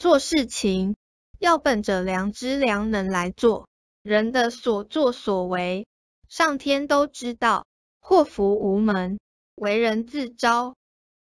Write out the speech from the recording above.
做事情要本着良知良能来做，人的所作所为，上天都知道，祸福无门，为人自招。